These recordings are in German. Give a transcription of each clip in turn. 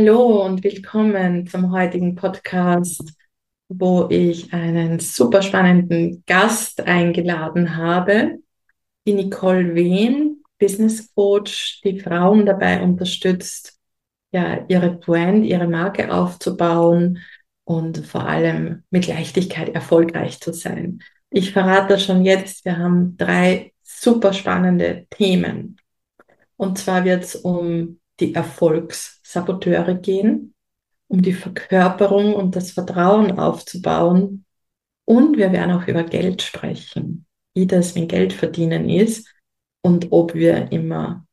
Hallo und willkommen zum heutigen Podcast, wo ich einen super spannenden Gast eingeladen habe, die Nicole Wehn, Business Coach, die Frauen dabei unterstützt, ja, ihre Brand, ihre Marke aufzubauen und vor allem mit Leichtigkeit erfolgreich zu sein. Ich verrate schon jetzt, wir haben drei super spannende Themen. Und zwar wird es um die Erfolgssaboteure gehen, um die Verkörperung und das Vertrauen aufzubauen. Und wir werden auch über Geld sprechen, wie das mit Geld verdienen ist und ob wir immer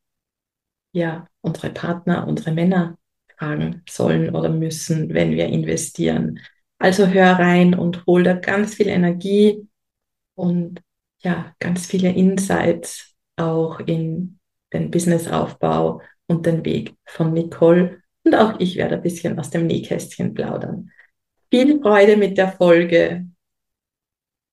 ja, unsere Partner, unsere Männer fragen sollen oder müssen, wenn wir investieren. Also hör rein und hol da ganz viel Energie und ja, ganz viele Insights auch in den Businessaufbau und den Weg von Nicole. Und auch ich werde ein bisschen aus dem Nähkästchen plaudern. Viel Freude mit der Folge.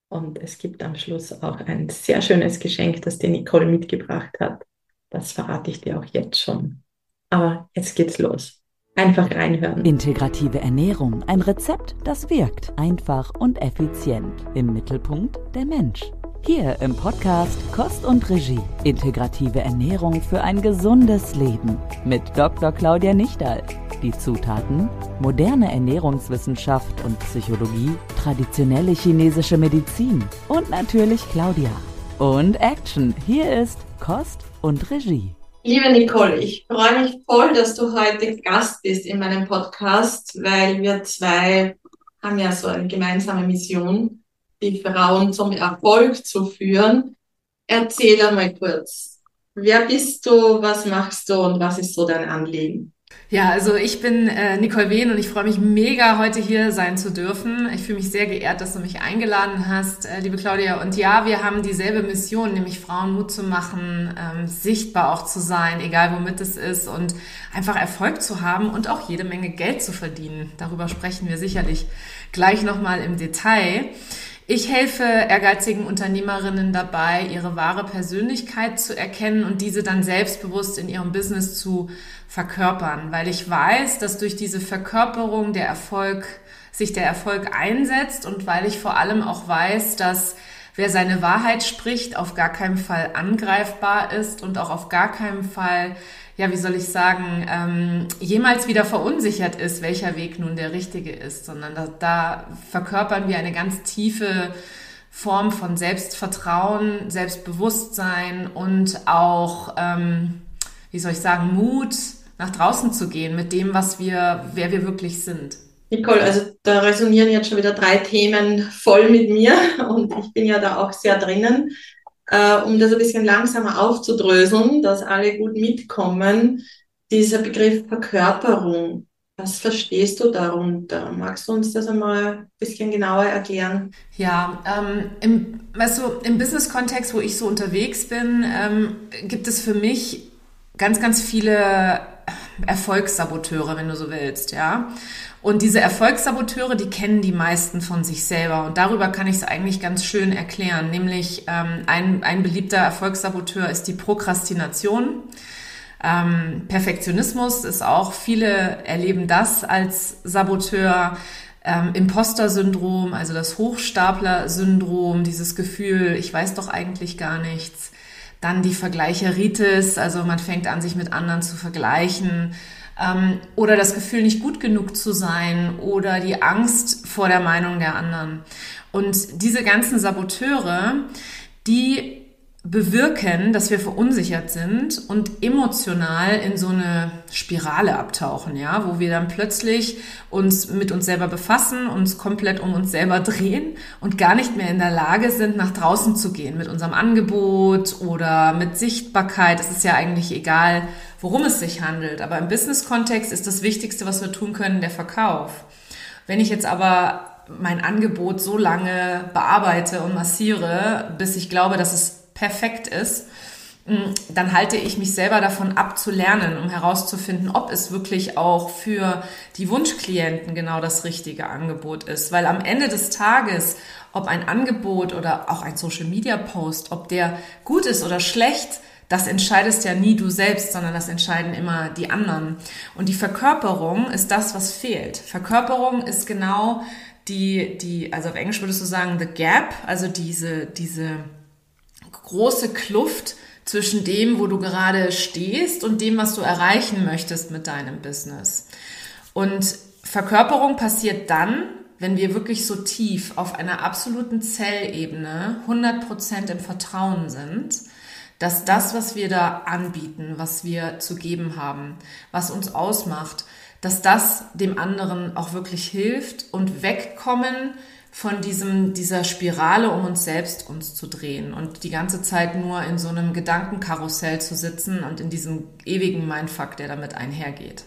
Und es gibt am Schluss auch ein sehr schönes Geschenk, das die Nicole mitgebracht hat. Das verrate ich dir auch jetzt schon. Aber jetzt geht's los. Einfach reinhören. Integrative Ernährung, ein Rezept, das wirkt. Einfach und effizient. Im Mittelpunkt der Mensch. Hier im Podcast Kost und Regie. Integrative Ernährung für ein gesundes Leben. Mit Dr. Claudia Nichtal. Die Zutaten: moderne Ernährungswissenschaft und Psychologie, traditionelle chinesische Medizin und natürlich Claudia. Und Action. Hier ist Kost und Regie. Liebe Nicole, ich freue mich voll, dass du heute Gast bist in meinem Podcast, weil wir zwei haben ja so eine gemeinsame Mission, die Frauen zum Erfolg zu führen. Erzähl einmal kurz, wer bist du, was machst du und was ist so dein Anliegen? Ja, also ich bin äh, Nicole Wehn und ich freue mich mega, heute hier sein zu dürfen. Ich fühle mich sehr geehrt, dass du mich eingeladen hast, äh, liebe Claudia. Und ja, wir haben dieselbe Mission, nämlich Frauen Mut zu machen, ähm, sichtbar auch zu sein, egal womit es ist und einfach Erfolg zu haben und auch jede Menge Geld zu verdienen. Darüber sprechen wir sicherlich gleich nochmal im Detail. Ich helfe ehrgeizigen Unternehmerinnen dabei, ihre wahre Persönlichkeit zu erkennen und diese dann selbstbewusst in ihrem Business zu verkörpern, weil ich weiß, dass durch diese Verkörperung der Erfolg sich der Erfolg einsetzt und weil ich vor allem auch weiß, dass wer seine Wahrheit spricht, auf gar keinen Fall angreifbar ist und auch auf gar keinen Fall ja, wie soll ich sagen, ähm, jemals wieder verunsichert ist, welcher Weg nun der richtige ist, sondern da, da verkörpern wir eine ganz tiefe Form von Selbstvertrauen, Selbstbewusstsein und auch, ähm, wie soll ich sagen, Mut, nach draußen zu gehen mit dem, was wir, wer wir wirklich sind. Nicole, also da resonieren jetzt schon wieder drei Themen voll mit mir und ich bin ja da auch sehr drinnen äh, um das ein bisschen langsamer aufzudröseln, dass alle gut mitkommen, dieser Begriff Verkörperung. Was verstehst du darunter? Magst du uns das einmal ein bisschen genauer erklären? Ja, ähm, im, du, im Business-Kontext, wo ich so unterwegs bin, ähm, gibt es für mich ganz, ganz viele Erfolgssaboteure, wenn du so willst, ja. Und diese Erfolgssaboteure, die kennen die meisten von sich selber. Und darüber kann ich es eigentlich ganz schön erklären. Nämlich ähm, ein, ein beliebter Erfolgssaboteur ist die Prokrastination. Ähm, Perfektionismus ist auch, viele erleben das als Saboteur. Ähm, Imposter-Syndrom, also das Hochstapler-Syndrom, dieses Gefühl, ich weiß doch eigentlich gar nichts. Dann die Vergleicheritis, also man fängt an, sich mit anderen zu vergleichen ähm, oder das Gefühl, nicht gut genug zu sein oder die Angst vor der Meinung der anderen. Und diese ganzen Saboteure, die bewirken, dass wir verunsichert sind und emotional in so eine Spirale abtauchen, ja, wo wir dann plötzlich uns mit uns selber befassen, uns komplett um uns selber drehen und gar nicht mehr in der Lage sind, nach draußen zu gehen mit unserem Angebot oder mit Sichtbarkeit. Es ist ja eigentlich egal, worum es sich handelt. Aber im Business-Kontext ist das Wichtigste, was wir tun können, der Verkauf. Wenn ich jetzt aber mein Angebot so lange bearbeite und massiere, bis ich glaube, dass es perfekt ist, mm, dann halte ich mich selber davon ab zu lernen, um herauszufinden, ob es wirklich auch für die Wunschklienten genau das richtige Angebot ist. Weil am Ende des Tages, ob ein Angebot oder auch ein Social Media Post, ob der gut ist oder schlecht, das entscheidest ja nie du selbst, sondern das entscheiden immer die anderen. Und die Verkörperung ist das, was fehlt. Verkörperung ist genau die, die, also auf Englisch würdest du sagen, the gap, also diese, diese große Kluft zwischen dem, wo du gerade stehst und dem, was du erreichen möchtest mit deinem Business. Und Verkörperung passiert dann, wenn wir wirklich so tief auf einer absoluten Zellebene 100% im Vertrauen sind, dass das, was wir da anbieten, was wir zu geben haben, was uns ausmacht, dass das dem anderen auch wirklich hilft und wegkommen von diesem, dieser Spirale, um uns selbst uns zu drehen und die ganze Zeit nur in so einem Gedankenkarussell zu sitzen und in diesem ewigen Mindfuck, der damit einhergeht.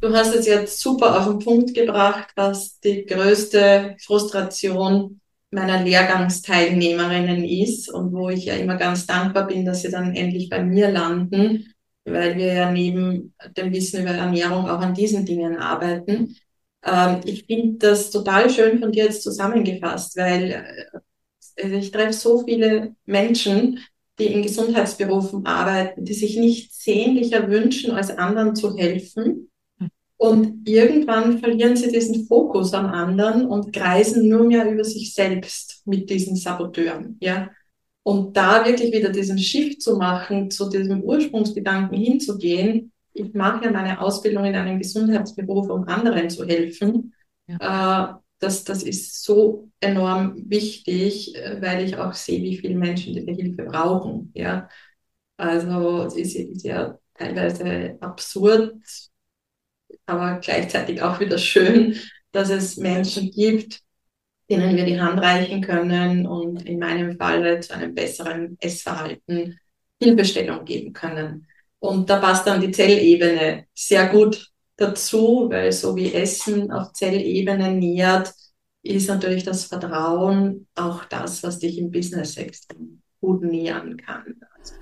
Du hast es jetzt super auf den Punkt gebracht, was die größte Frustration meiner Lehrgangsteilnehmerinnen ist und wo ich ja immer ganz dankbar bin, dass sie dann endlich bei mir landen, weil wir ja neben dem Wissen über Ernährung auch an diesen Dingen arbeiten. Ähm, ich finde das total schön von dir jetzt zusammengefasst, weil äh, ich treffe so viele Menschen, die in Gesundheitsberufen arbeiten, die sich nichts sehnlicher wünschen, als anderen zu helfen und irgendwann verlieren sie diesen Fokus am anderen und kreisen nur mehr über sich selbst mit diesen Saboteuren, ja. Und da wirklich wieder diesen Shift zu machen, zu diesem Ursprungsgedanken hinzugehen, ich mache ja meine Ausbildung in einem Gesundheitsberuf, um anderen zu helfen. Ja. Äh, das, das ist so enorm wichtig, äh, weil ich auch sehe, wie viele Menschen diese Hilfe brauchen. Ja. Also es ist, ist ja teilweise absurd, aber gleichzeitig auch wieder schön, dass es Menschen gibt, denen wir die Hand reichen können und in meinem Fall zu einem besseren Essverhalten Hilfestellung geben können. Und da passt dann die Zellebene sehr gut dazu, weil so wie Essen auf Zellebene nährt, ist natürlich das Vertrauen auch das, was dich im Business extrem gut nähern kann. Also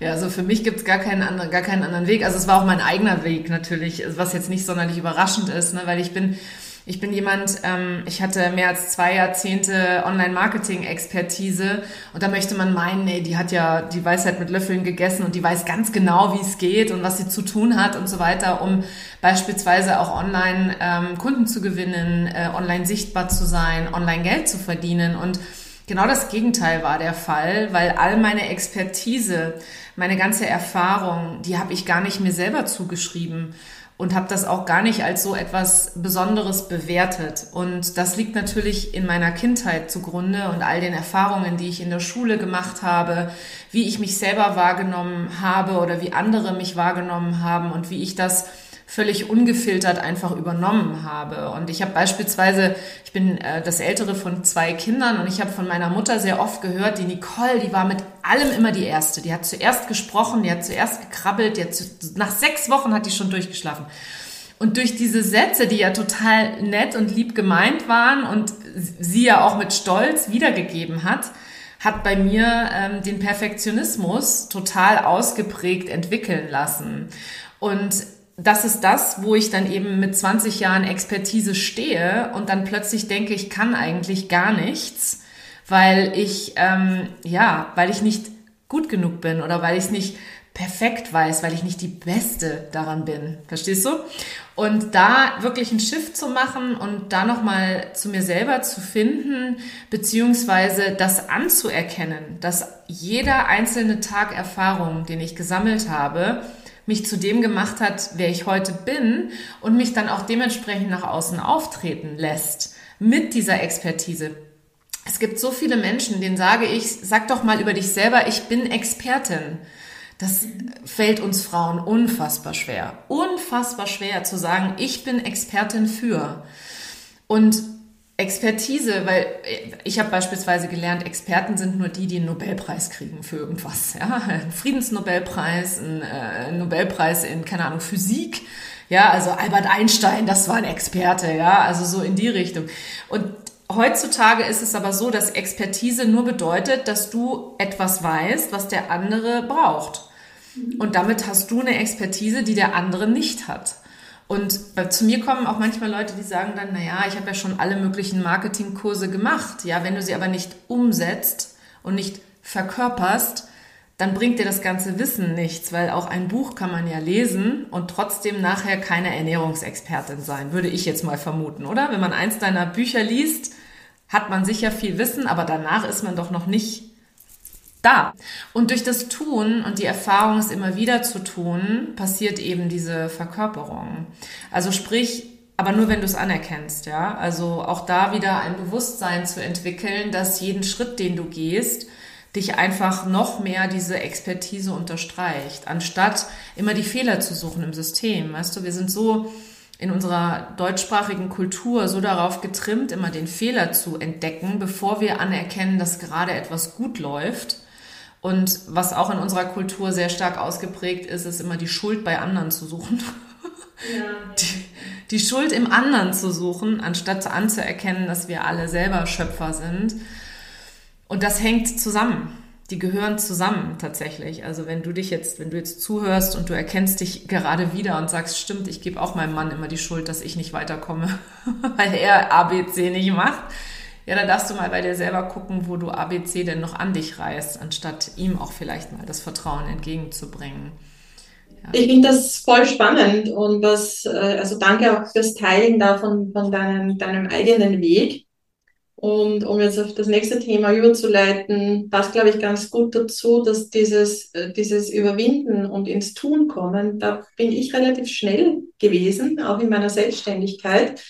ja, also für mich gibt es gar keinen anderen, gar keinen anderen Weg. Also es war auch mein eigener Weg natürlich, was jetzt nicht sonderlich überraschend ist, ne, weil ich bin ich bin jemand, ähm, ich hatte mehr als zwei Jahrzehnte Online-Marketing-Expertise und da möchte man meinen, nee, die hat ja die Weisheit mit Löffeln gegessen und die weiß ganz genau, wie es geht und was sie zu tun hat und so weiter, um beispielsweise auch online ähm, Kunden zu gewinnen, äh, online sichtbar zu sein, online Geld zu verdienen. Und Genau das Gegenteil war der Fall, weil all meine Expertise, meine ganze Erfahrung, die habe ich gar nicht mir selber zugeschrieben und habe das auch gar nicht als so etwas Besonderes bewertet. Und das liegt natürlich in meiner Kindheit zugrunde und all den Erfahrungen, die ich in der Schule gemacht habe, wie ich mich selber wahrgenommen habe oder wie andere mich wahrgenommen haben und wie ich das völlig ungefiltert einfach übernommen habe. Und ich habe beispielsweise, ich bin äh, das ältere von zwei Kindern und ich habe von meiner Mutter sehr oft gehört, die Nicole, die war mit allem immer die Erste. Die hat zuerst gesprochen, die hat zuerst gekrabbelt, die hat zu, nach sechs Wochen hat die schon durchgeschlafen. Und durch diese Sätze, die ja total nett und lieb gemeint waren und sie ja auch mit Stolz wiedergegeben hat, hat bei mir ähm, den Perfektionismus total ausgeprägt entwickeln lassen. Und das ist das, wo ich dann eben mit 20 Jahren Expertise stehe und dann plötzlich denke, ich kann eigentlich gar nichts, weil ich, ähm, ja, weil ich nicht gut genug bin oder weil ich es nicht perfekt weiß, weil ich nicht die Beste daran bin. Verstehst du? Und da wirklich ein Shift zu machen und da nochmal zu mir selber zu finden, beziehungsweise das anzuerkennen, dass jeder einzelne Tag Erfahrung, den ich gesammelt habe, mich zu dem gemacht hat, wer ich heute bin und mich dann auch dementsprechend nach außen auftreten lässt mit dieser Expertise. Es gibt so viele Menschen, denen sage ich, sag doch mal über dich selber, ich bin Expertin. Das fällt uns Frauen unfassbar schwer. Unfassbar schwer zu sagen, ich bin Expertin für. Und Expertise, weil ich habe beispielsweise gelernt, Experten sind nur die, die einen Nobelpreis kriegen für irgendwas. Ja? Ein Friedensnobelpreis, ein äh, Nobelpreis in, keine Ahnung, Physik. Ja, also Albert Einstein, das war ein Experte, ja, also so in die Richtung. Und heutzutage ist es aber so, dass Expertise nur bedeutet, dass du etwas weißt, was der andere braucht. Und damit hast du eine Expertise, die der andere nicht hat. Und zu mir kommen auch manchmal Leute, die sagen dann, naja, ich habe ja schon alle möglichen Marketingkurse gemacht. Ja, wenn du sie aber nicht umsetzt und nicht verkörperst, dann bringt dir das ganze Wissen nichts, weil auch ein Buch kann man ja lesen und trotzdem nachher keine Ernährungsexpertin sein, würde ich jetzt mal vermuten, oder? Wenn man eins deiner Bücher liest, hat man sicher viel Wissen, aber danach ist man doch noch nicht da. Und durch das Tun und die Erfahrung, es immer wieder zu tun, passiert eben diese Verkörperung. Also sprich, aber nur wenn du es anerkennst, ja. Also auch da wieder ein Bewusstsein zu entwickeln, dass jeden Schritt, den du gehst, dich einfach noch mehr diese Expertise unterstreicht, anstatt immer die Fehler zu suchen im System. Weißt du, wir sind so in unserer deutschsprachigen Kultur so darauf getrimmt, immer den Fehler zu entdecken, bevor wir anerkennen, dass gerade etwas gut läuft. Und was auch in unserer Kultur sehr stark ausgeprägt ist, ist immer die Schuld bei anderen zu suchen. Ja. Die, die Schuld im anderen zu suchen, anstatt anzuerkennen, dass wir alle selber Schöpfer sind und das hängt zusammen. Die gehören zusammen tatsächlich. Also wenn du dich jetzt, wenn du jetzt zuhörst und du erkennst dich gerade wieder und sagst, stimmt, ich gebe auch meinem Mann immer die Schuld, dass ich nicht weiterkomme, weil er ABC nicht macht. Ja, dann darfst du mal bei dir selber gucken, wo du ABC denn noch an dich reißt, anstatt ihm auch vielleicht mal das Vertrauen entgegenzubringen. Ja. Ich finde das voll spannend und was, äh, also danke auch fürs Teilen da von, von deinem, deinem eigenen Weg. Und um jetzt auf das nächste Thema überzuleiten, passt, glaube ich, ganz gut dazu, dass dieses, äh, dieses Überwinden und ins Tun kommen, da bin ich relativ schnell gewesen, auch in meiner Selbstständigkeit.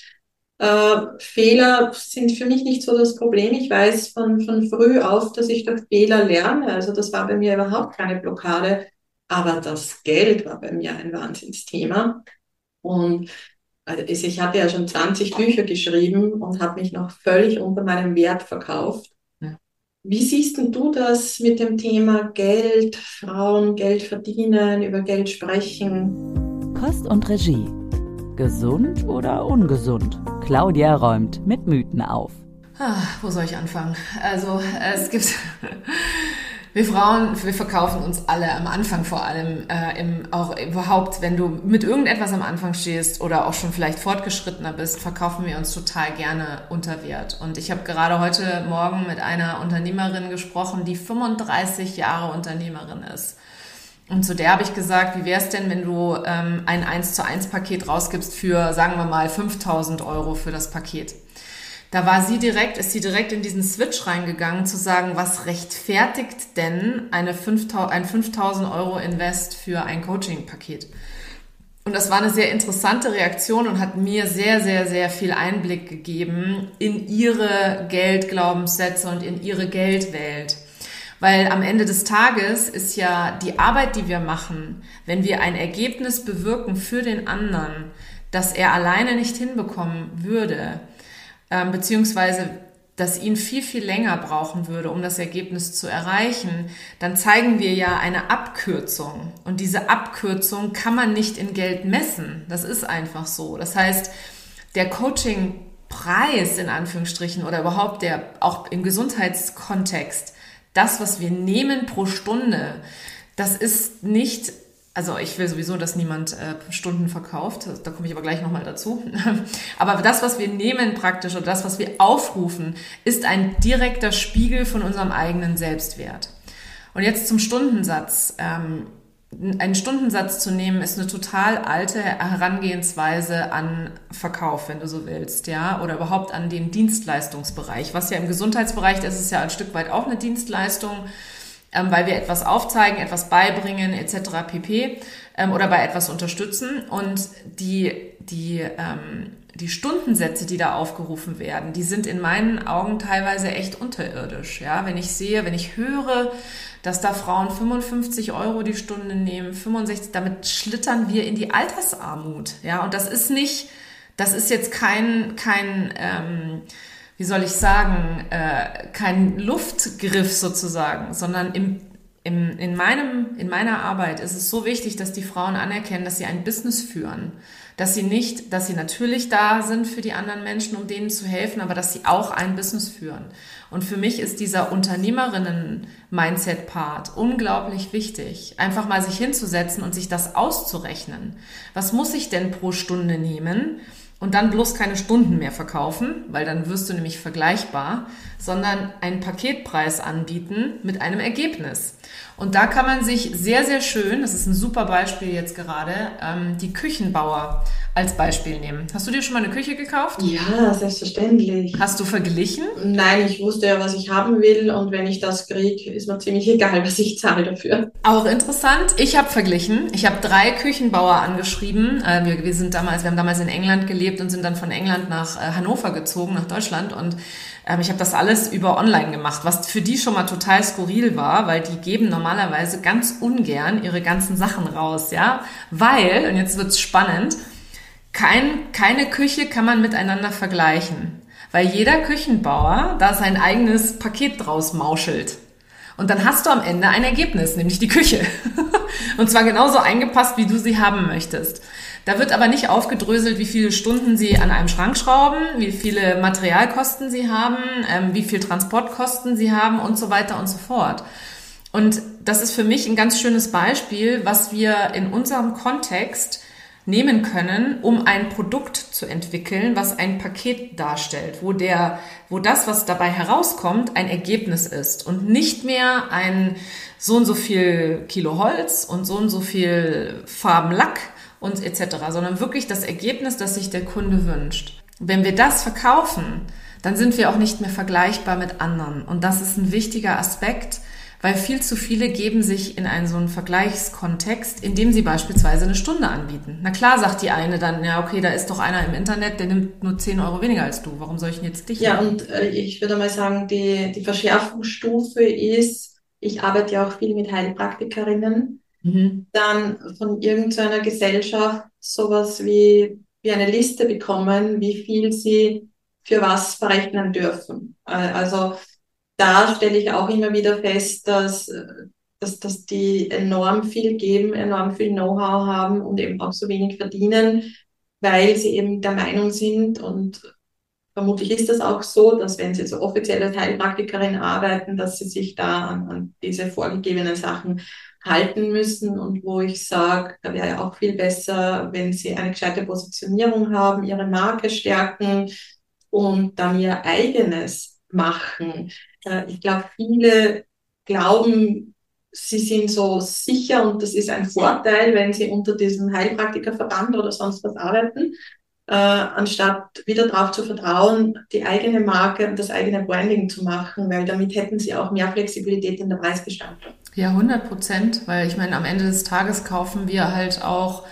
Äh, Fehler sind für mich nicht so das Problem. Ich weiß von, von früh auf, dass ich durch Fehler lerne. Also das war bei mir überhaupt keine Blockade. Aber das Geld war bei mir ein Wahnsinnsthema. Und also ich hatte ja schon 20 Bücher geschrieben und habe mich noch völlig unter meinem Wert verkauft. Wie siehst du das mit dem Thema Geld, Frauen, Geld verdienen, über Geld sprechen? Kost und Regie. Gesund oder ungesund? Claudia räumt mit Mythen auf. Ah, wo soll ich anfangen? Also es gibt wir Frauen, wir verkaufen uns alle am Anfang vor allem, äh, im, auch überhaupt, wenn du mit irgendetwas am Anfang stehst oder auch schon vielleicht fortgeschrittener bist, verkaufen wir uns total gerne unter Wert. Und ich habe gerade heute Morgen mit einer Unternehmerin gesprochen, die 35 Jahre Unternehmerin ist. Und zu der habe ich gesagt, wie wäre es denn, wenn du ähm, ein 1 zu 1 Paket rausgibst für, sagen wir mal, 5000 Euro für das Paket? Da war sie direkt, ist sie direkt in diesen Switch reingegangen, zu sagen, was rechtfertigt denn eine 5000, ein 5000 Euro Invest für ein Coaching-Paket? Und das war eine sehr interessante Reaktion und hat mir sehr, sehr, sehr viel Einblick gegeben in ihre Geldglaubenssätze und in ihre Geldwelt. Weil am Ende des Tages ist ja die Arbeit, die wir machen, wenn wir ein Ergebnis bewirken für den anderen, das er alleine nicht hinbekommen würde, ähm, beziehungsweise das ihn viel, viel länger brauchen würde, um das Ergebnis zu erreichen, dann zeigen wir ja eine Abkürzung. Und diese Abkürzung kann man nicht in Geld messen. Das ist einfach so. Das heißt, der Coaching-Preis in Anführungsstrichen oder überhaupt der, auch im Gesundheitskontext, das, was wir nehmen pro Stunde, das ist nicht also ich will sowieso, dass niemand äh, Stunden verkauft. Da komme ich aber gleich nochmal dazu. aber das, was wir nehmen praktisch oder das, was wir aufrufen, ist ein direkter Spiegel von unserem eigenen Selbstwert. Und jetzt zum Stundensatz. Ähm, einen Stundensatz zu nehmen, ist eine total alte Herangehensweise an Verkauf, wenn du so willst, ja, oder überhaupt an den Dienstleistungsbereich. Was ja im Gesundheitsbereich ist, ist ja ein Stück weit auch eine Dienstleistung ähm, weil wir etwas aufzeigen, etwas beibringen etc. pp. Ähm, oder bei etwas unterstützen. Und die, die, ähm, die Stundensätze, die da aufgerufen werden, die sind in meinen Augen teilweise echt unterirdisch. Ja, wenn ich sehe, wenn ich höre, dass da Frauen 55 Euro die Stunde nehmen, 65, damit schlittern wir in die Altersarmut. Ja, und das ist nicht, das ist jetzt kein, kein, ähm, wie soll ich sagen, äh, kein Luftgriff sozusagen, sondern im, im, in, meinem, in meiner Arbeit ist es so wichtig, dass die Frauen anerkennen, dass sie ein Business führen. Dass sie nicht, dass sie natürlich da sind für die anderen Menschen, um denen zu helfen, aber dass sie auch ein Business führen. Und für mich ist dieser Unternehmerinnen-Mindset-Part unglaublich wichtig. Einfach mal sich hinzusetzen und sich das auszurechnen. Was muss ich denn pro Stunde nehmen? und dann bloß keine Stunden mehr verkaufen, weil dann wirst du nämlich vergleichbar, sondern einen Paketpreis anbieten mit einem Ergebnis. Und da kann man sich sehr, sehr schön, das ist ein super Beispiel jetzt gerade, ähm, die Küchenbauer als Beispiel nehmen. Hast du dir schon mal eine Küche gekauft? Ja, selbstverständlich. Hast du verglichen? Nein, ich wusste ja, was ich haben will und wenn ich das kriege, ist mir ziemlich egal, was ich zahle dafür. Auch interessant. Ich habe verglichen. Ich habe drei Küchenbauer angeschrieben. Äh, wir, wir sind damals, wir haben damals in England gelebt und sind dann von England nach äh, Hannover gezogen, nach Deutschland und ähm, ich habe das alles über online gemacht, was für die schon mal total skurril war, weil die geben normalerweise ganz ungern ihre ganzen Sachen raus, ja, weil und jetzt wird's spannend. Kein, keine Küche kann man miteinander vergleichen, weil jeder Küchenbauer da sein eigenes Paket draus mauschelt. Und dann hast du am Ende ein Ergebnis, nämlich die Küche. Und zwar genauso eingepasst, wie du sie haben möchtest. Da wird aber nicht aufgedröselt, wie viele Stunden Sie an einem Schrank schrauben, wie viele Materialkosten Sie haben, ähm, wie viel Transportkosten Sie haben und so weiter und so fort. Und das ist für mich ein ganz schönes Beispiel, was wir in unserem Kontext nehmen können, um ein Produkt zu entwickeln, was ein Paket darstellt, wo der, wo das, was dabei herauskommt, ein Ergebnis ist und nicht mehr ein so und so viel Kilo Holz und so und so viel Farben Lack und etc., sondern wirklich das Ergebnis, das sich der Kunde wünscht. Wenn wir das verkaufen, dann sind wir auch nicht mehr vergleichbar mit anderen. Und das ist ein wichtiger Aspekt, weil viel zu viele geben sich in einen so einen Vergleichskontext, indem sie beispielsweise eine Stunde anbieten. Na klar, sagt die eine dann, ja, okay, da ist doch einer im Internet, der nimmt nur 10 Euro weniger als du. Warum soll ich denn jetzt dich? Ja, nehmen? und äh, ich würde mal sagen, die, die Verschärfungsstufe ist, ich arbeite ja auch viel mit Heilpraktikerinnen, mhm. dann von irgendeiner Gesellschaft sowas wie, wie eine Liste bekommen, wie viel sie für was berechnen dürfen. Äh, also da stelle ich auch immer wieder fest, dass, dass, dass die enorm viel geben, enorm viel Know-how haben und eben auch so wenig verdienen, weil sie eben der Meinung sind und vermutlich ist das auch so, dass wenn sie so offizielle Heilpraktikerin arbeiten, dass sie sich da an, an diese vorgegebenen Sachen halten müssen und wo ich sage, da wäre ja auch viel besser, wenn sie eine gescheite Positionierung haben, ihre Marke stärken und dann ihr eigenes machen. Äh, ich glaube, viele glauben, sie sind so sicher und das ist ein Vorteil, wenn sie unter diesem Heilpraktikerverband oder sonst was arbeiten, äh, anstatt wieder darauf zu vertrauen, die eigene Marke und das eigene Branding zu machen, weil damit hätten sie auch mehr Flexibilität in der Preisgestaltung. Ja, 100 Prozent, weil ich meine, am Ende des Tages kaufen wir halt auch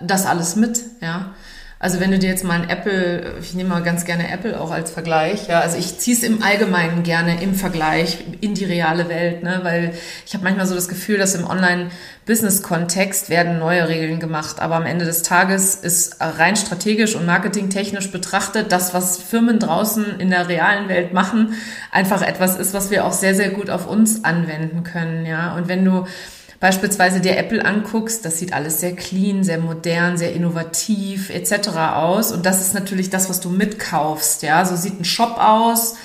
das alles mit, ja. Also wenn du dir jetzt mal ein Apple, ich nehme mal ganz gerne Apple auch als Vergleich, ja, also ich ziehe es im Allgemeinen gerne im Vergleich in die reale Welt, ne, weil ich habe manchmal so das Gefühl, dass im Online-Business-Kontext werden neue Regeln gemacht, aber am Ende des Tages ist rein strategisch und marketingtechnisch betrachtet das, was Firmen draußen in der realen Welt machen, einfach etwas ist, was wir auch sehr, sehr gut auf uns anwenden können, ja, und wenn du beispielsweise dir Apple anguckst, das sieht alles sehr clean, sehr modern, sehr innovativ etc. aus. Und das ist natürlich das, was du mitkaufst. Ja, so sieht ein Shop aus.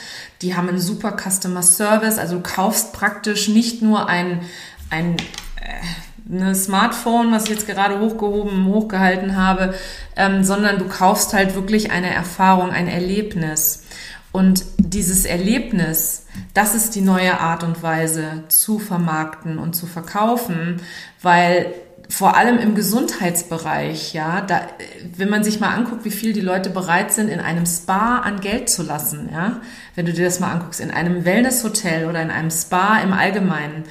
Die haben einen super Customer Service. Also du kaufst praktisch nicht nur ein, ein äh, eine Smartphone, was ich jetzt gerade hochgehoben, hochgehalten habe, ähm, sondern du kaufst halt wirklich eine Erfahrung, ein Erlebnis. Und dieses Erlebnis, das ist die neue Art und Weise zu vermarkten und zu verkaufen, weil vor allem im Gesundheitsbereich, ja, da, wenn man sich mal anguckt, wie viel die Leute bereit sind, in einem Spa an Geld zu lassen, ja, wenn du dir das mal anguckst, in einem Wellnesshotel oder in einem Spa im Allgemeinen,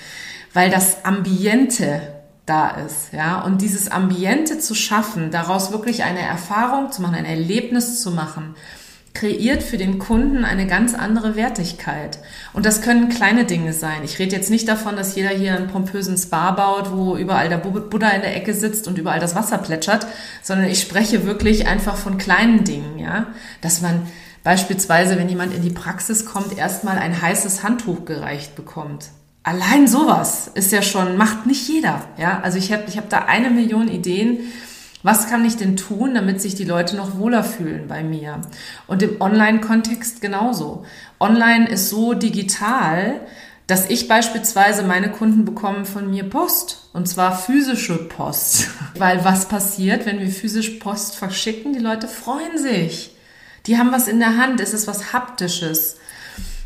weil das Ambiente da ist, ja, und dieses Ambiente zu schaffen, daraus wirklich eine Erfahrung zu machen, ein Erlebnis zu machen, kreiert für den Kunden eine ganz andere Wertigkeit. Und das können kleine Dinge sein. Ich rede jetzt nicht davon, dass jeder hier einen pompösen Spa baut, wo überall der Buddha in der Ecke sitzt und überall das Wasser plätschert, sondern ich spreche wirklich einfach von kleinen Dingen, ja. Dass man beispielsweise, wenn jemand in die Praxis kommt, erstmal ein heißes Handtuch gereicht bekommt. Allein sowas ist ja schon, macht nicht jeder, ja. Also ich habe ich hab da eine Million Ideen, was kann ich denn tun, damit sich die Leute noch wohler fühlen bei mir? Und im Online-Kontext genauso. Online ist so digital, dass ich beispielsweise meine Kunden bekommen von mir Post und zwar physische Post. Weil was passiert, wenn wir physisch Post verschicken? Die Leute freuen sich. Die haben was in der Hand, es ist was haptisches.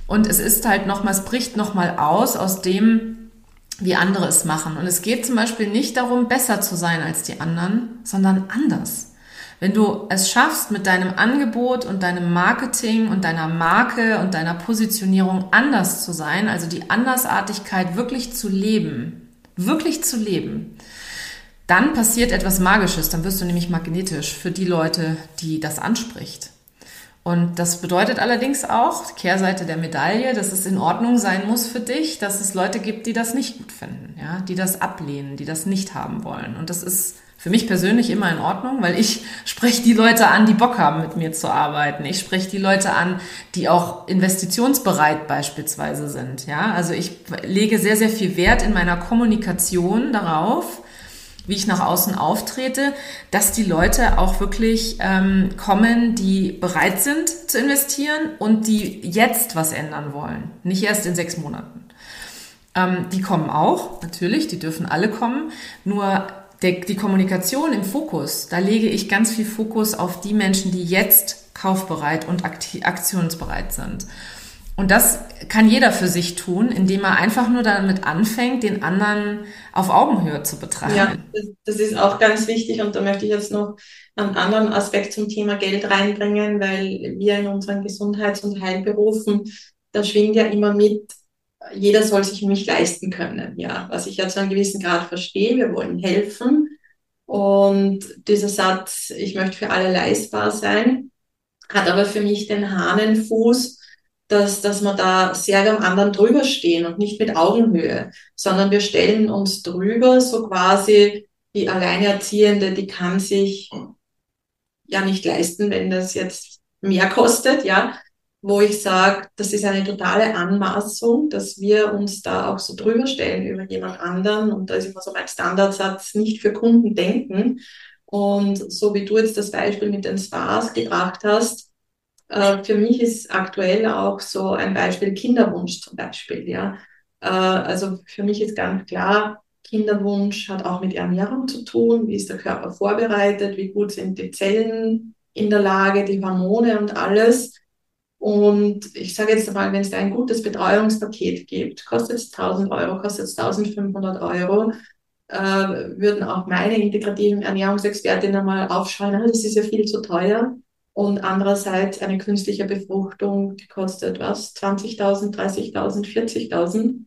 Und es ist halt nochmal, es bricht nochmal aus aus dem, wie andere es machen. Und es geht zum Beispiel nicht darum, besser zu sein als die anderen, sondern anders. Wenn du es schaffst, mit deinem Angebot und deinem Marketing und deiner Marke und deiner Positionierung anders zu sein, also die Andersartigkeit wirklich zu leben, wirklich zu leben, dann passiert etwas Magisches, dann wirst du nämlich magnetisch für die Leute, die das anspricht. Und das bedeutet allerdings auch, Kehrseite der Medaille, dass es in Ordnung sein muss für dich, dass es Leute gibt, die das nicht gut finden, ja, die das ablehnen, die das nicht haben wollen. Und das ist für mich persönlich immer in Ordnung, weil ich spreche die Leute an, die Bock haben, mit mir zu arbeiten. Ich spreche die Leute an, die auch investitionsbereit beispielsweise sind. Ja, also ich lege sehr, sehr viel Wert in meiner Kommunikation darauf, wie ich nach außen auftrete, dass die Leute auch wirklich ähm, kommen, die bereit sind zu investieren und die jetzt was ändern wollen, nicht erst in sechs Monaten. Ähm, die kommen auch, natürlich, die dürfen alle kommen, nur der, die Kommunikation im Fokus, da lege ich ganz viel Fokus auf die Menschen, die jetzt kaufbereit und aktionsbereit sind. Und das kann jeder für sich tun, indem er einfach nur damit anfängt, den anderen auf Augenhöhe zu betrachten. Ja, das, ist auch ganz wichtig und da möchte ich jetzt noch einen anderen Aspekt zum Thema Geld reinbringen, weil wir in unseren Gesundheits- und Heilberufen, da schwingt ja immer mit, jeder soll sich mich leisten können. Ja, was ich ja zu einem gewissen Grad verstehe. Wir wollen helfen. Und dieser Satz, ich möchte für alle leistbar sein, hat aber für mich den Hahnenfuß, dass, dass wir da sehr am anderen drüber stehen und nicht mit Augenhöhe, sondern wir stellen uns drüber, so quasi die Alleinerziehende, die kann sich ja nicht leisten, wenn das jetzt mehr kostet, ja wo ich sage, das ist eine totale Anmaßung, dass wir uns da auch so drüber stellen über jemand anderen. Und da ist immer so mein Standardsatz, nicht für Kunden denken. Und so wie du jetzt das Beispiel mit den Spas gebracht hast, äh, für mich ist aktuell auch so ein Beispiel Kinderwunsch zum Beispiel. Ja, äh, also für mich ist ganz klar, Kinderwunsch hat auch mit Ernährung zu tun. Wie ist der Körper vorbereitet? Wie gut sind die Zellen in der Lage, die Hormone und alles? Und ich sage jetzt mal, wenn es da ein gutes Betreuungspaket gibt, kostet es 1000 Euro, kostet es 1500 Euro, äh, würden auch meine integrativen Ernährungsexpertinnen mal aufschreien, das ist ja viel zu teuer. Und andererseits eine künstliche Befruchtung, die kostet was? 20.000, 30.000, 40.000.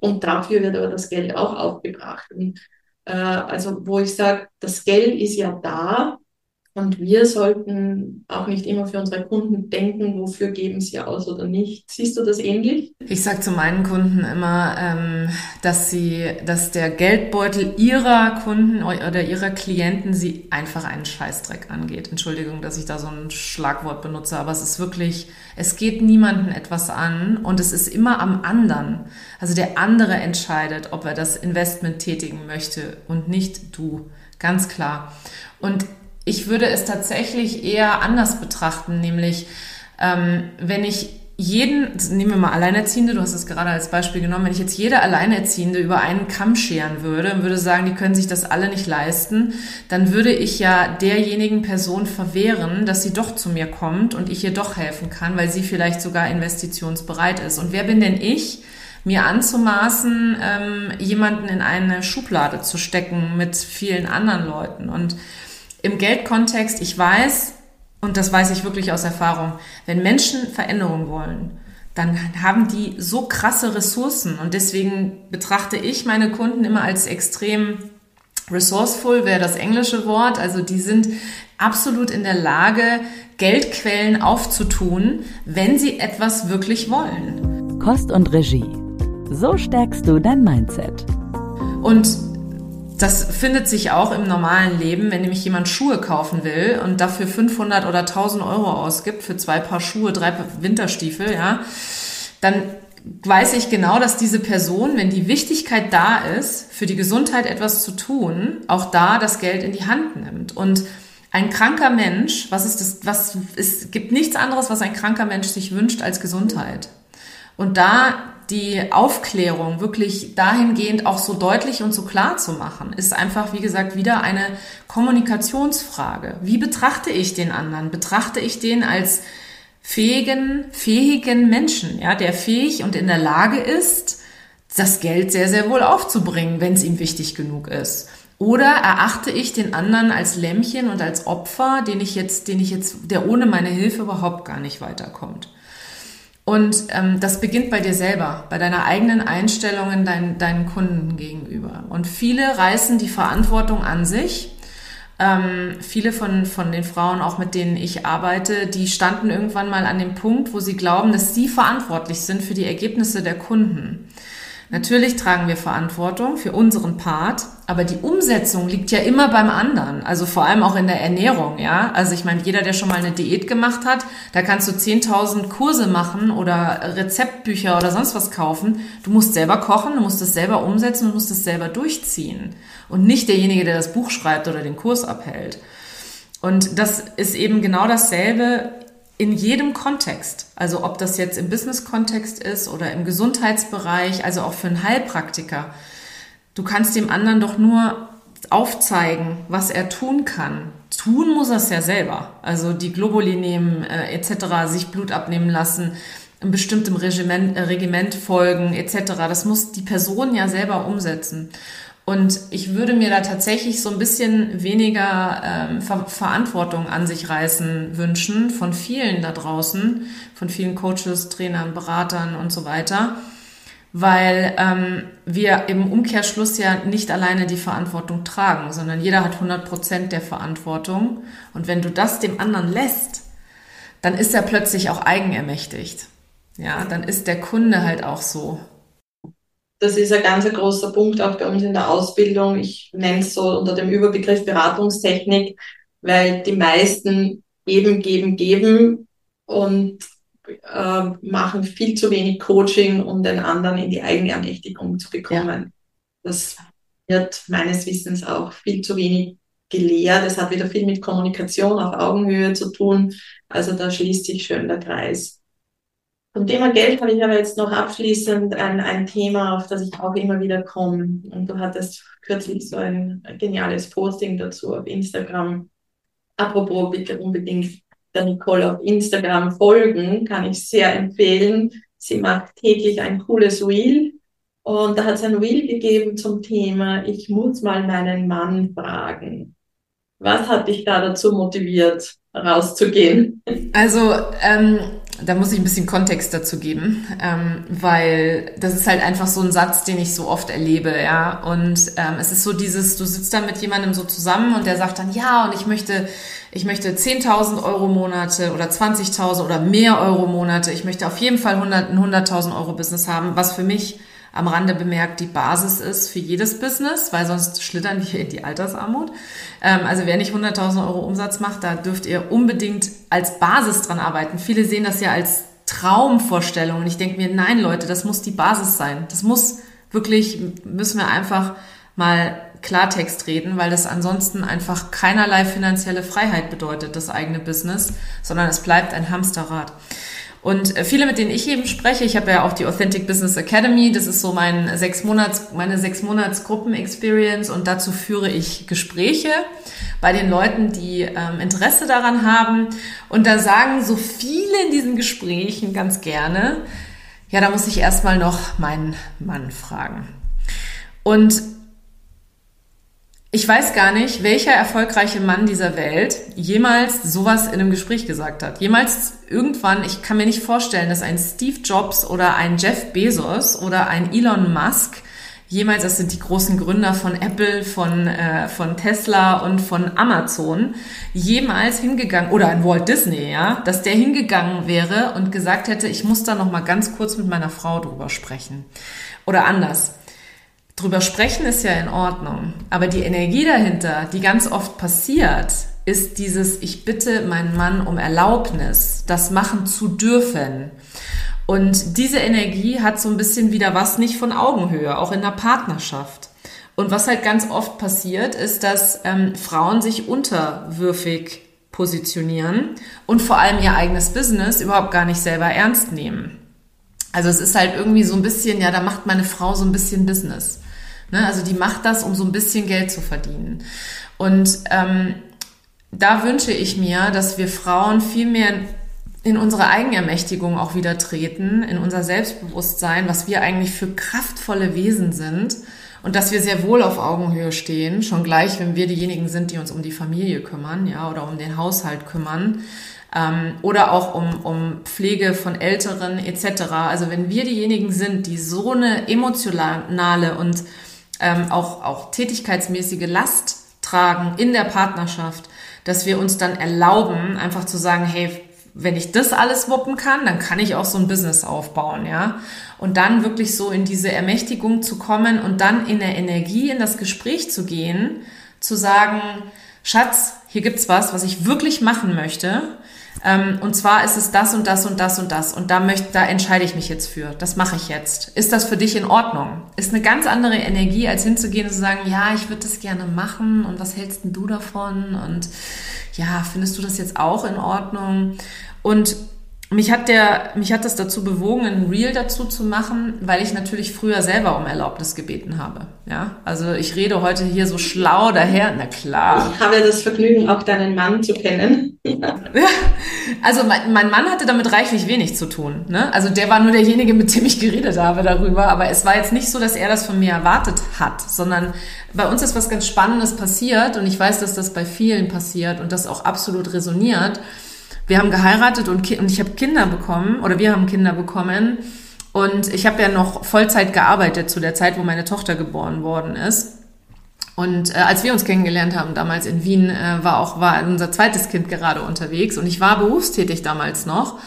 Und dafür wird aber das Geld auch aufgebracht. Und, äh, also wo ich sage, das Geld ist ja da, und wir sollten auch nicht immer für unsere Kunden denken, wofür geben sie aus oder nicht. Siehst du das ähnlich? Ich sage zu meinen Kunden immer, ähm, dass sie, dass der Geldbeutel ihrer Kunden oder ihrer Klienten sie einfach einen Scheißdreck angeht. Entschuldigung, dass ich da so ein Schlagwort benutze, aber es ist wirklich, es geht niemanden etwas an und es ist immer am anderen. Also der andere entscheidet, ob er das Investment tätigen möchte und nicht du. Ganz klar. Und ich würde es tatsächlich eher anders betrachten, nämlich ähm, wenn ich jeden, nehmen wir mal Alleinerziehende, du hast es gerade als Beispiel genommen, wenn ich jetzt jede Alleinerziehende über einen Kamm scheren würde und würde sagen, die können sich das alle nicht leisten, dann würde ich ja derjenigen Person verwehren, dass sie doch zu mir kommt und ich ihr doch helfen kann, weil sie vielleicht sogar investitionsbereit ist. Und wer bin denn ich? mir anzumaßen, ähm, jemanden in eine Schublade zu stecken mit vielen anderen Leuten. Und im Geldkontext, ich weiß, und das weiß ich wirklich aus Erfahrung, wenn Menschen Veränderung wollen, dann haben die so krasse Ressourcen und deswegen betrachte ich meine Kunden immer als extrem resourceful, wäre das englische Wort. Also die sind absolut in der Lage, Geldquellen aufzutun, wenn sie etwas wirklich wollen. Kost und Regie. So stärkst du dein Mindset. Und das findet sich auch im normalen Leben, wenn nämlich jemand Schuhe kaufen will und dafür 500 oder 1000 Euro ausgibt für zwei Paar Schuhe, drei Winterstiefel, ja, dann weiß ich genau, dass diese Person, wenn die Wichtigkeit da ist, für die Gesundheit etwas zu tun, auch da das Geld in die Hand nimmt. Und ein kranker Mensch, was ist das, was, es gibt nichts anderes, was ein kranker Mensch sich wünscht als Gesundheit. Und da die Aufklärung wirklich dahingehend auch so deutlich und so klar zu machen, ist einfach, wie gesagt, wieder eine Kommunikationsfrage. Wie betrachte ich den anderen? Betrachte ich den als fähigen, fähigen Menschen, ja, der fähig und in der Lage ist, das Geld sehr, sehr wohl aufzubringen, wenn es ihm wichtig genug ist. Oder erachte ich den anderen als Lämmchen und als Opfer, den ich jetzt, den ich jetzt, der ohne meine Hilfe überhaupt gar nicht weiterkommt. Und ähm, das beginnt bei dir selber, bei deiner eigenen Einstellung dein, deinen Kunden gegenüber. Und viele reißen die Verantwortung an sich. Ähm, viele von, von den Frauen, auch mit denen ich arbeite, die standen irgendwann mal an dem Punkt, wo sie glauben, dass sie verantwortlich sind für die Ergebnisse der Kunden. Natürlich tragen wir Verantwortung für unseren Part, aber die Umsetzung liegt ja immer beim anderen. Also vor allem auch in der Ernährung, ja. Also ich meine, jeder, der schon mal eine Diät gemacht hat, da kannst du 10.000 Kurse machen oder Rezeptbücher oder sonst was kaufen. Du musst selber kochen, du musst es selber umsetzen, du musst es selber durchziehen. Und nicht derjenige, der das Buch schreibt oder den Kurs abhält. Und das ist eben genau dasselbe in jedem Kontext. Also ob das jetzt im Business-Kontext ist oder im Gesundheitsbereich, also auch für einen Heilpraktiker. Du kannst dem anderen doch nur aufzeigen, was er tun kann. Tun muss er es ja selber. Also die Globuli nehmen äh, etc., sich Blut abnehmen lassen, einem bestimmten Regiment, äh, Regiment folgen etc. Das muss die Person ja selber umsetzen. Und ich würde mir da tatsächlich so ein bisschen weniger ähm, Ver Verantwortung an sich reißen wünschen von vielen da draußen, von vielen Coaches, Trainern, Beratern und so weiter, weil ähm, wir im Umkehrschluss ja nicht alleine die Verantwortung tragen, sondern jeder hat 100 Prozent der Verantwortung. Und wenn du das dem anderen lässt, dann ist er plötzlich auch eigenermächtigt. Ja, dann ist der Kunde halt auch so das ist ein ganz großer Punkt auch bei uns in der Ausbildung. Ich nenne es so unter dem Überbegriff Beratungstechnik, weil die meisten geben, geben, geben und äh, machen viel zu wenig Coaching, um den anderen in die eigene Ermächtigung zu bekommen. Ja. Das wird meines Wissens auch viel zu wenig gelehrt. Es hat wieder viel mit Kommunikation auf Augenhöhe zu tun. Also da schließt sich schön der Kreis. Zum Thema Geld habe ich aber jetzt noch abschließend ein, ein Thema, auf das ich auch immer wieder komme. Und du hattest kürzlich so ein geniales Posting dazu auf Instagram. Apropos, bitte unbedingt der Nicole auf Instagram folgen, kann ich sehr empfehlen. Sie macht täglich ein cooles Reel. Und da hat es ein Reel gegeben zum Thema, ich muss mal meinen Mann fragen. Was hat dich da dazu motiviert, rauszugehen? Also, ähm, da muss ich ein bisschen Kontext dazu geben, ähm, weil das ist halt einfach so ein Satz, den ich so oft erlebe, ja. Und ähm, es ist so dieses, du sitzt da mit jemandem so zusammen und der sagt dann, ja, und ich möchte, ich möchte 10.000 Euro Monate oder 20.000 oder mehr Euro Monate. Ich möchte auf jeden Fall 100, ein 100.000 Euro Business haben, was für mich am Rande bemerkt die Basis ist für jedes Business, weil sonst schlittern wir in die Altersarmut. Ähm, also wer nicht 100.000 Euro Umsatz macht, da dürft ihr unbedingt als Basis dran arbeiten. Viele sehen das ja als Traumvorstellung und ich denke mir, nein Leute, das muss die Basis sein. Das muss wirklich, müssen wir einfach mal Klartext reden, weil das ansonsten einfach keinerlei finanzielle Freiheit bedeutet, das eigene Business, sondern es bleibt ein Hamsterrad. Und äh, viele, mit denen ich eben spreche, ich habe ja auch die Authentic Business Academy, das ist so mein sechs Monats, meine sechs Monats Gruppen-Experience und dazu führe ich Gespräche bei den Leuten, die ähm, Interesse daran haben. Und da sagen so viele in diesen Gesprächen ganz gerne, ja, da muss ich erstmal noch meinen Mann fragen. Und ich weiß gar nicht, welcher erfolgreiche Mann dieser Welt jemals sowas in einem Gespräch gesagt hat. Jemals irgendwann, ich kann mir nicht vorstellen, dass ein Steve Jobs oder ein Jeff Bezos oder ein Elon Musk jemals, das sind die großen Gründer von Apple, von, äh, von Tesla und von Amazon, jemals hingegangen, oder ein Walt Disney, ja, dass der hingegangen wäre und gesagt hätte, ich muss da noch mal ganz kurz mit meiner Frau drüber sprechen. Oder anders drüber sprechen ist ja in Ordnung, aber die Energie dahinter, die ganz oft passiert, ist dieses, ich bitte meinen Mann um Erlaubnis, das machen zu dürfen. Und diese Energie hat so ein bisschen wieder was nicht von Augenhöhe, auch in der Partnerschaft. Und was halt ganz oft passiert, ist, dass ähm, Frauen sich unterwürfig positionieren und vor allem ihr eigenes Business überhaupt gar nicht selber ernst nehmen. Also es ist halt irgendwie so ein bisschen, ja, da macht meine Frau so ein bisschen Business. Ne? Also die macht das, um so ein bisschen Geld zu verdienen. Und ähm, da wünsche ich mir, dass wir Frauen viel mehr in unsere Eigenermächtigung auch wieder treten, in unser Selbstbewusstsein, was wir eigentlich für kraftvolle Wesen sind und dass wir sehr wohl auf Augenhöhe stehen, schon gleich, wenn wir diejenigen sind, die uns um die Familie kümmern, ja, oder um den Haushalt kümmern, ähm, oder auch um, um Pflege von Älteren etc. Also wenn wir diejenigen sind, die so eine emotionale und ähm, auch, auch tätigkeitsmäßige Last tragen in der Partnerschaft, dass wir uns dann erlauben, einfach zu sagen, hey, wenn ich das alles wuppen kann, dann kann ich auch so ein Business aufbauen, ja. Und dann wirklich so in diese Ermächtigung zu kommen und dann in der Energie in das Gespräch zu gehen, zu sagen, Schatz, hier gibt's was, was ich wirklich machen möchte. Ähm, und zwar ist es das und das und das und das. Und da möchte, da entscheide ich mich jetzt für. Das mache ich jetzt. Ist das für dich in Ordnung? Ist eine ganz andere Energie, als hinzugehen und zu sagen, ja, ich würde das gerne machen. Und was hältst denn du davon? Und ja, findest du das jetzt auch in Ordnung? Und mich hat der, mich hat das dazu bewogen, ein Reel dazu zu machen, weil ich natürlich früher selber um Erlaubnis gebeten habe. Ja, also ich rede heute hier so schlau daher. Na klar. Ich habe das Vergnügen, auch deinen Mann zu kennen. ja. Also mein, mein, Mann hatte damit reichlich wenig zu tun. Ne? Also der war nur derjenige, mit dem ich geredet habe darüber. Aber es war jetzt nicht so, dass er das von mir erwartet hat, sondern bei uns ist was ganz Spannendes passiert und ich weiß, dass das bei vielen passiert und das auch absolut resoniert wir haben geheiratet und, und ich habe Kinder bekommen oder wir haben Kinder bekommen. Und ich habe ja noch Vollzeit gearbeitet zu der Zeit, wo meine Tochter geboren worden ist. Und äh, als wir uns kennengelernt haben, damals in Wien, äh, war auch war unser zweites Kind gerade unterwegs und ich war berufstätig damals noch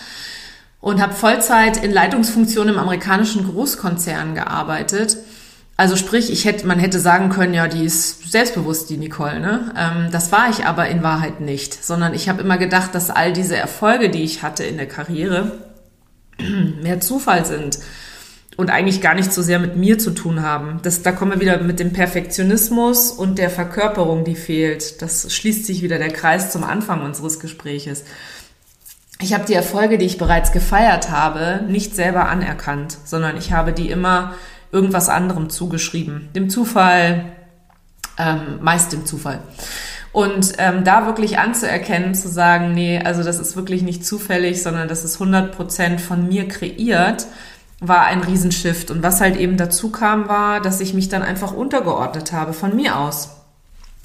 und habe Vollzeit in Leitungsfunktionen im amerikanischen Großkonzern gearbeitet. Also sprich, ich hätte, man hätte sagen können, ja, die ist selbstbewusst, die Nicole. Ne? Ähm, das war ich aber in Wahrheit nicht, sondern ich habe immer gedacht, dass all diese Erfolge, die ich hatte in der Karriere, mehr Zufall sind und eigentlich gar nicht so sehr mit mir zu tun haben. Das, da kommen wir wieder mit dem Perfektionismus und der Verkörperung, die fehlt. Das schließt sich wieder der Kreis zum Anfang unseres Gespräches. Ich habe die Erfolge, die ich bereits gefeiert habe, nicht selber anerkannt, sondern ich habe die immer irgendwas anderem zugeschrieben. Dem Zufall, ähm, meist dem Zufall. Und ähm, da wirklich anzuerkennen, zu sagen, nee, also das ist wirklich nicht zufällig, sondern das ist 100% von mir kreiert, war ein Riesenshift. Und was halt eben dazu kam, war, dass ich mich dann einfach untergeordnet habe, von mir aus.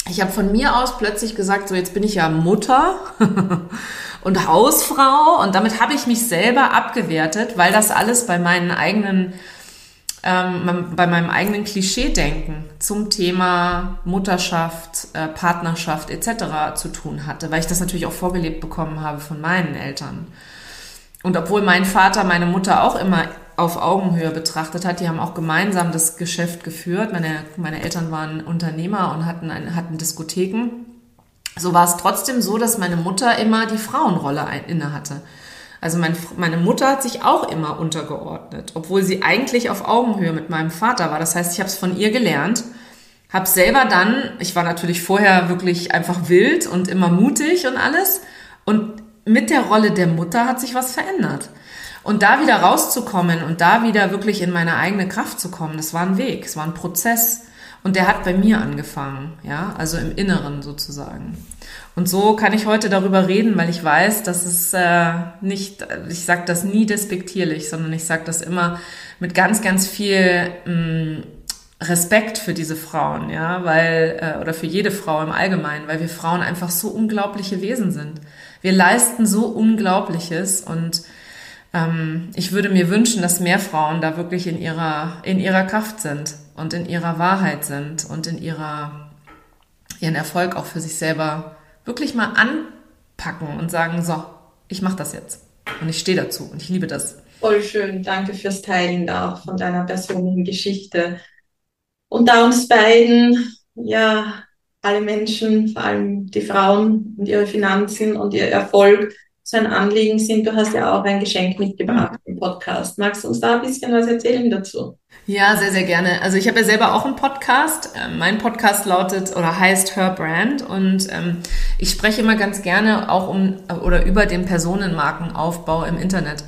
Ich habe von mir aus plötzlich gesagt, so jetzt bin ich ja Mutter und Hausfrau und damit habe ich mich selber abgewertet, weil das alles bei meinen eigenen ähm, bei meinem eigenen Klischee-Denken zum Thema Mutterschaft, äh, Partnerschaft etc. zu tun hatte, weil ich das natürlich auch vorgelebt bekommen habe von meinen Eltern. Und obwohl mein Vater meine Mutter auch immer auf Augenhöhe betrachtet hat, die haben auch gemeinsam das Geschäft geführt. Meine, meine Eltern waren Unternehmer und hatten, ein, hatten Diskotheken. So war es trotzdem so, dass meine Mutter immer die Frauenrolle inne hatte. Also mein, meine Mutter hat sich auch immer untergeordnet, obwohl sie eigentlich auf Augenhöhe mit meinem Vater war. Das heißt, ich habe es von ihr gelernt, habe selber dann, ich war natürlich vorher wirklich einfach wild und immer mutig und alles. Und mit der Rolle der Mutter hat sich was verändert. Und da wieder rauszukommen und da wieder wirklich in meine eigene Kraft zu kommen, das war ein Weg, es war ein Prozess. Und der hat bei mir angefangen, ja, also im Inneren sozusagen. Und so kann ich heute darüber reden, weil ich weiß, dass es äh, nicht, ich sage das nie despektierlich, sondern ich sage das immer mit ganz, ganz viel mh, mm, Respekt für diese Frauen, ja, weil, äh, oder für jede Frau im Allgemeinen, weil wir Frauen einfach so unglaubliche Wesen sind. Wir leisten so Unglaubliches und ähm, ich würde mir wünschen, dass mehr Frauen da wirklich in ihrer, in ihrer Kraft sind und in ihrer Wahrheit sind und in ihrer, ihren Erfolg auch für sich selber wirklich mal anpacken und sagen, so, ich mache das jetzt. Und ich stehe dazu und ich liebe das. Voll schön. Danke fürs Teilen da auch von deiner persönlichen Geschichte. Und da uns beiden, ja, alle Menschen, vor allem die Frauen und ihre Finanzen und ihr Erfolg so ein Anliegen sind, du hast ja auch ein Geschenk mitgebracht im Podcast. Magst du uns da ein bisschen was erzählen dazu? Ja, sehr, sehr gerne. Also ich habe ja selber auch einen Podcast. Ähm, mein Podcast lautet oder heißt Her Brand und ähm, ich spreche immer ganz gerne auch um oder über den Personenmarkenaufbau im Internet.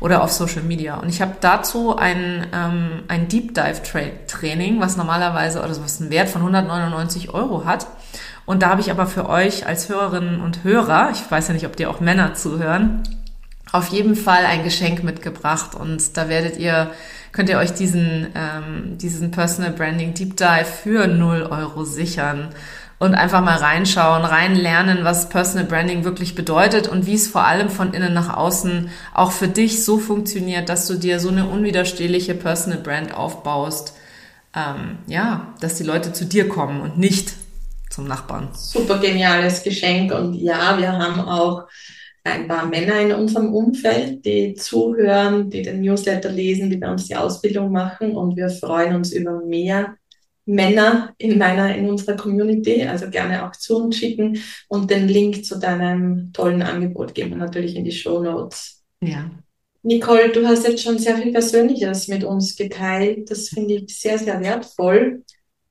oder auf Social Media. Und ich habe dazu ein, ähm, ein Deep Dive Tra Training, was normalerweise oder was einen Wert von 199 Euro hat. Und da habe ich aber für euch als Hörerinnen und Hörer, ich weiß ja nicht, ob dir auch Männer zuhören, auf jeden Fall ein Geschenk mitgebracht. Und da werdet ihr, könnt ihr euch diesen, ähm, diesen Personal Branding Deep Dive für 0 Euro sichern und einfach mal reinschauen, reinlernen, was Personal Branding wirklich bedeutet und wie es vor allem von innen nach außen auch für dich so funktioniert, dass du dir so eine unwiderstehliche Personal Brand aufbaust. Ähm, ja, dass die Leute zu dir kommen und nicht zum Nachbarn. Super geniales Geschenk und ja, wir haben auch ein paar Männer in unserem Umfeld, die zuhören, die den Newsletter lesen, die bei uns die Ausbildung machen und wir freuen uns über mehr Männer in meiner, in unserer Community, also gerne auch zu uns schicken und den Link zu deinem tollen Angebot geben wir natürlich in die Show Notes. Ja. Nicole, du hast jetzt schon sehr viel Persönliches mit uns geteilt. Das finde ich sehr, sehr wertvoll.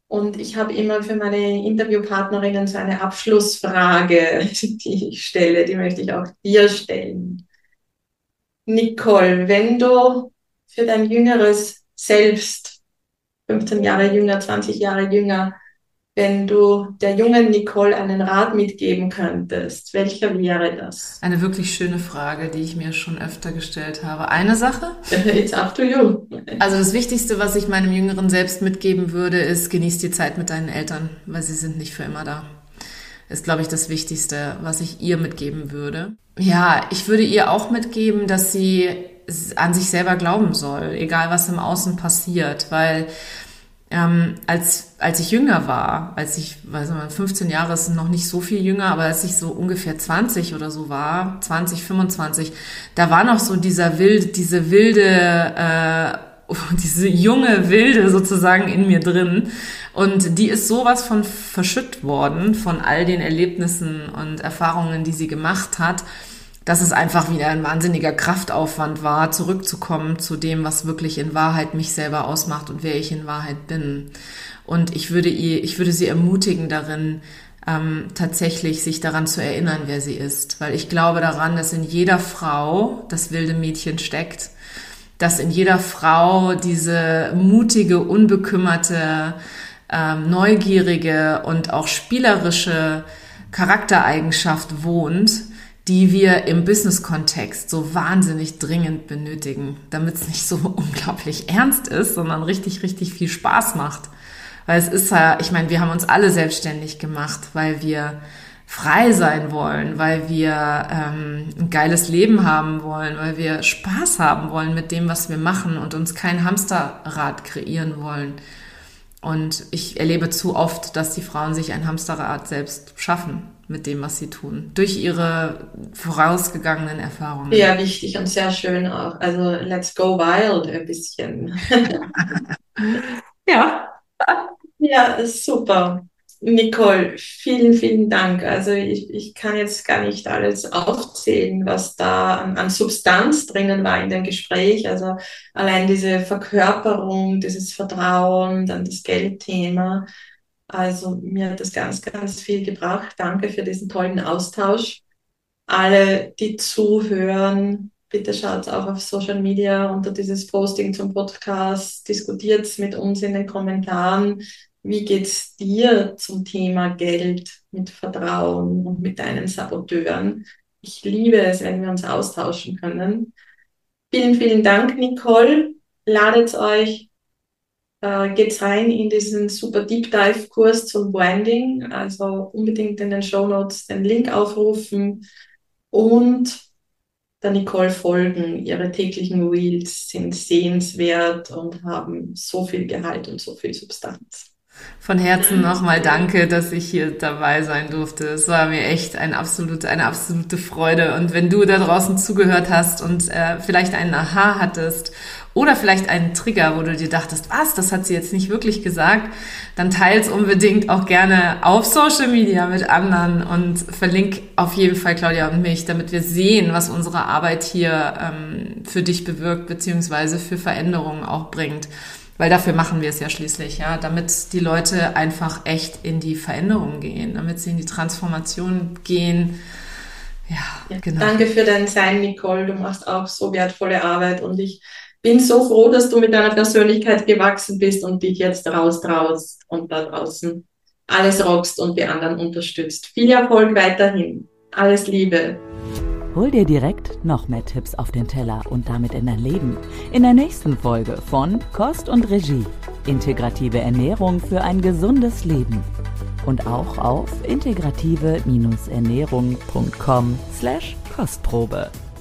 Und ich habe immer für meine Interviewpartnerinnen so eine Abschlussfrage, die ich stelle, die möchte ich auch dir stellen. Nicole, wenn du für dein jüngeres Selbst 15 Jahre jünger, 20 Jahre jünger, wenn du der jungen Nicole einen Rat mitgeben könntest, welcher wäre das? Eine wirklich schöne Frage, die ich mir schon öfter gestellt habe. Eine Sache? It's up to you. Also das Wichtigste, was ich meinem jüngeren Selbst mitgeben würde, ist, genieß die Zeit mit deinen Eltern, weil sie sind nicht für immer da. Ist, glaube ich, das Wichtigste, was ich ihr mitgeben würde. Ja, ich würde ihr auch mitgeben, dass sie an sich selber glauben soll, egal was im Außen passiert, weil ähm, als, als ich jünger war, als ich, weiß nicht, 15 Jahre ist noch nicht so viel jünger, aber als ich so ungefähr 20 oder so war, 20, 25, da war noch so dieser wilde, diese wilde, äh, diese junge Wilde sozusagen in mir drin. Und die ist sowas von verschütt worden von all den Erlebnissen und Erfahrungen, die sie gemacht hat dass es einfach wieder ein wahnsinniger Kraftaufwand war, zurückzukommen zu dem, was wirklich in Wahrheit mich selber ausmacht und wer ich in Wahrheit bin. Und ich würde ihr, ich würde sie ermutigen darin, ähm, tatsächlich sich daran zu erinnern, wer sie ist. Weil ich glaube daran, dass in jeder Frau das wilde Mädchen steckt, dass in jeder Frau diese mutige, unbekümmerte, ähm, neugierige und auch spielerische Charaktereigenschaft wohnt, die wir im Business-Kontext so wahnsinnig dringend benötigen, damit es nicht so unglaublich ernst ist, sondern richtig, richtig viel Spaß macht. Weil es ist ja, ich meine, wir haben uns alle selbstständig gemacht, weil wir frei sein wollen, weil wir ähm, ein geiles Leben haben wollen, weil wir Spaß haben wollen mit dem, was wir machen und uns kein Hamsterrad kreieren wollen. Und ich erlebe zu oft, dass die Frauen sich ein Hamsterrad selbst schaffen mit dem, was sie tun, durch ihre vorausgegangenen Erfahrungen. Ja, wichtig und sehr schön auch. Also let's go wild ein bisschen. ja. Ja, super. Nicole, vielen, vielen Dank. Also ich, ich kann jetzt gar nicht alles aufzählen, was da an, an Substanz drinnen war in dem Gespräch. Also allein diese Verkörperung, dieses Vertrauen, dann das Geldthema also mir hat das ganz, ganz viel gebracht. Danke für diesen tollen Austausch. Alle, die zuhören, bitte schaut auch auf Social Media unter dieses Posting zum Podcast, diskutiert mit uns in den Kommentaren. Wie geht's dir zum Thema Geld mit Vertrauen und mit deinen Saboteuren? Ich liebe es, wenn wir uns austauschen können. Vielen, vielen Dank, Nicole. Ladet euch äh, geht rein in diesen super Deep Dive Kurs zum Branding. Also unbedingt in den Show Notes den Link aufrufen und der Nicole folgen. Ihre täglichen Reels sind sehenswert und haben so viel Gehalt und so viel Substanz. Von Herzen nochmal danke, dass ich hier dabei sein durfte. Es war mir echt ein absolut, eine absolute Freude. Und wenn du da draußen zugehört hast und äh, vielleicht einen Aha hattest oder vielleicht einen Trigger, wo du dir dachtest, was, das hat sie jetzt nicht wirklich gesagt, dann teils unbedingt auch gerne auf Social Media mit anderen und verlink auf jeden Fall Claudia und mich, damit wir sehen, was unsere Arbeit hier ähm, für dich bewirkt, beziehungsweise für Veränderungen auch bringt. Weil dafür machen wir es ja schließlich, ja, damit die Leute einfach echt in die Veränderung gehen, damit sie in die Transformation gehen, Ja, ja, genau. Danke für dein Sein, Nicole. Du machst auch so wertvolle Arbeit und ich bin so froh, dass du mit deiner Persönlichkeit gewachsen bist und dich jetzt raustraust und da draußen alles rockst und die anderen unterstützt. Viel Erfolg weiterhin. Alles Liebe. Hol dir direkt noch mehr Tipps auf den Teller und damit in dein Leben. In der nächsten Folge von Kost und Regie. Integrative Ernährung für ein gesundes Leben. Und auch auf integrative-ernährung.com slash Kostprobe.